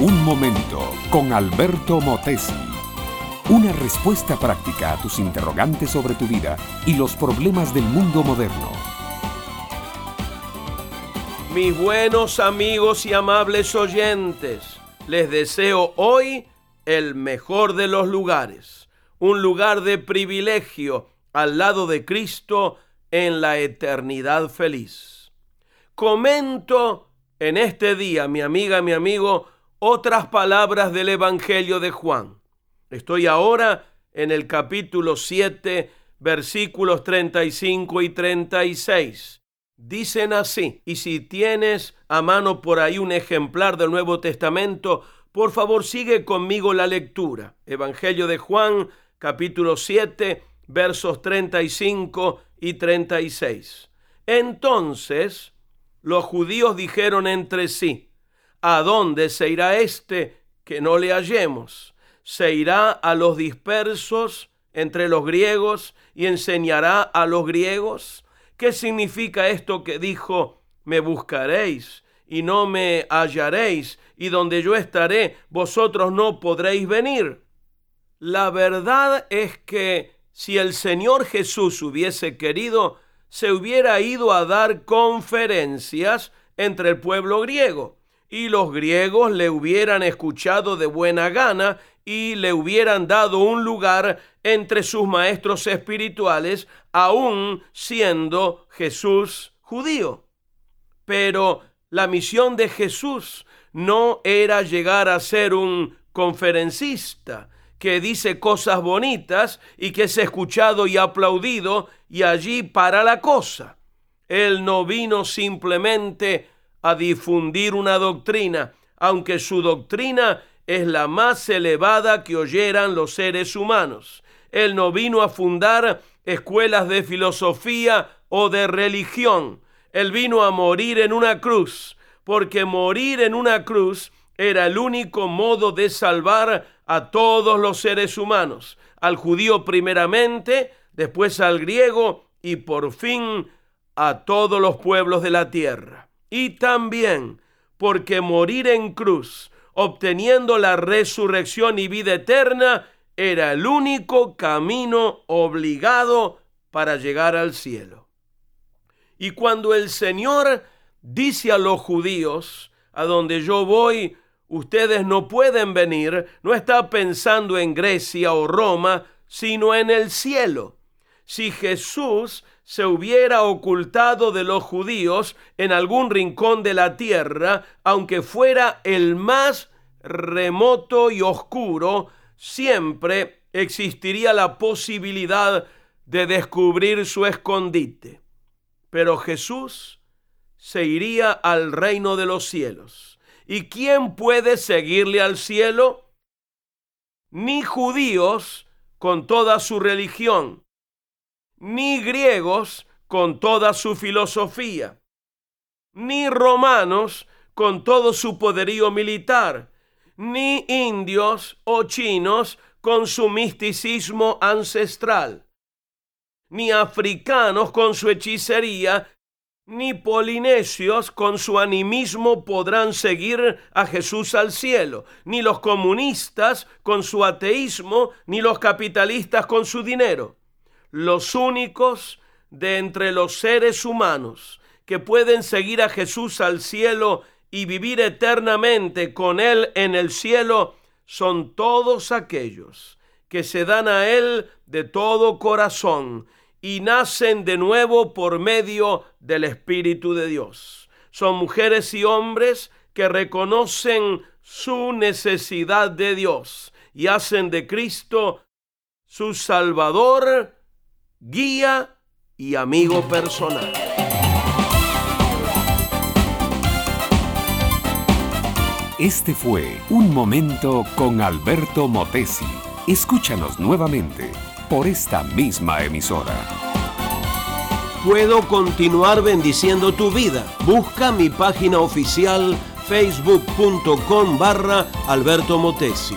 Un momento con Alberto Motesi. Una respuesta práctica a tus interrogantes sobre tu vida y los problemas del mundo moderno. Mis buenos amigos y amables oyentes, les deseo hoy el mejor de los lugares, un lugar de privilegio al lado de Cristo en la eternidad feliz. Comento en este día, mi amiga, mi amigo, otras palabras del Evangelio de Juan. Estoy ahora en el capítulo 7, versículos 35 y 36. Dicen así, y si tienes a mano por ahí un ejemplar del Nuevo Testamento, por favor sigue conmigo la lectura. Evangelio de Juan, capítulo 7, versos 35 y 36. Entonces los judíos dijeron entre sí, ¿A dónde se irá éste que no le hallemos? Se irá a los dispersos entre los griegos y enseñará a los griegos. ¿Qué significa esto que dijo, me buscaréis y no me hallaréis, y donde yo estaré, vosotros no podréis venir? La verdad es que si el Señor Jesús hubiese querido, se hubiera ido a dar conferencias entre el pueblo griego y los griegos le hubieran escuchado de buena gana y le hubieran dado un lugar entre sus maestros espirituales, aún siendo Jesús judío. Pero la misión de Jesús no era llegar a ser un conferencista que dice cosas bonitas y que es escuchado y aplaudido y allí para la cosa. Él no vino simplemente a difundir una doctrina, aunque su doctrina es la más elevada que oyeran los seres humanos. Él no vino a fundar escuelas de filosofía o de religión. Él vino a morir en una cruz, porque morir en una cruz era el único modo de salvar a todos los seres humanos, al judío primeramente, después al griego y por fin a todos los pueblos de la tierra y también porque morir en cruz, obteniendo la resurrección y vida eterna, era el único camino obligado para llegar al cielo. Y cuando el Señor dice a los judíos, a donde yo voy, ustedes no pueden venir, no está pensando en Grecia o Roma, sino en el cielo. Si Jesús se hubiera ocultado de los judíos en algún rincón de la tierra, aunque fuera el más remoto y oscuro, siempre existiría la posibilidad de descubrir su escondite. Pero Jesús se iría al reino de los cielos. ¿Y quién puede seguirle al cielo? Ni judíos con toda su religión, ni griegos con toda su filosofía, ni romanos con todo su poderío militar, ni indios o chinos con su misticismo ancestral, ni africanos con su hechicería, ni polinesios con su animismo podrán seguir a Jesús al cielo, ni los comunistas con su ateísmo, ni los capitalistas con su dinero los únicos de entre los seres humanos que pueden seguir a Jesús al cielo y vivir eternamente con Él en el cielo son todos aquellos que se dan a Él de todo corazón y nacen de nuevo por medio del Espíritu de Dios. Son mujeres y hombres que reconocen su necesidad de Dios y hacen de Cristo su Salvador guía y amigo personal. Este fue Un Momento con Alberto Motesi. Escúchanos nuevamente por esta misma emisora. Puedo continuar bendiciendo tu vida. Busca mi página oficial facebook.com barra Alberto Motesi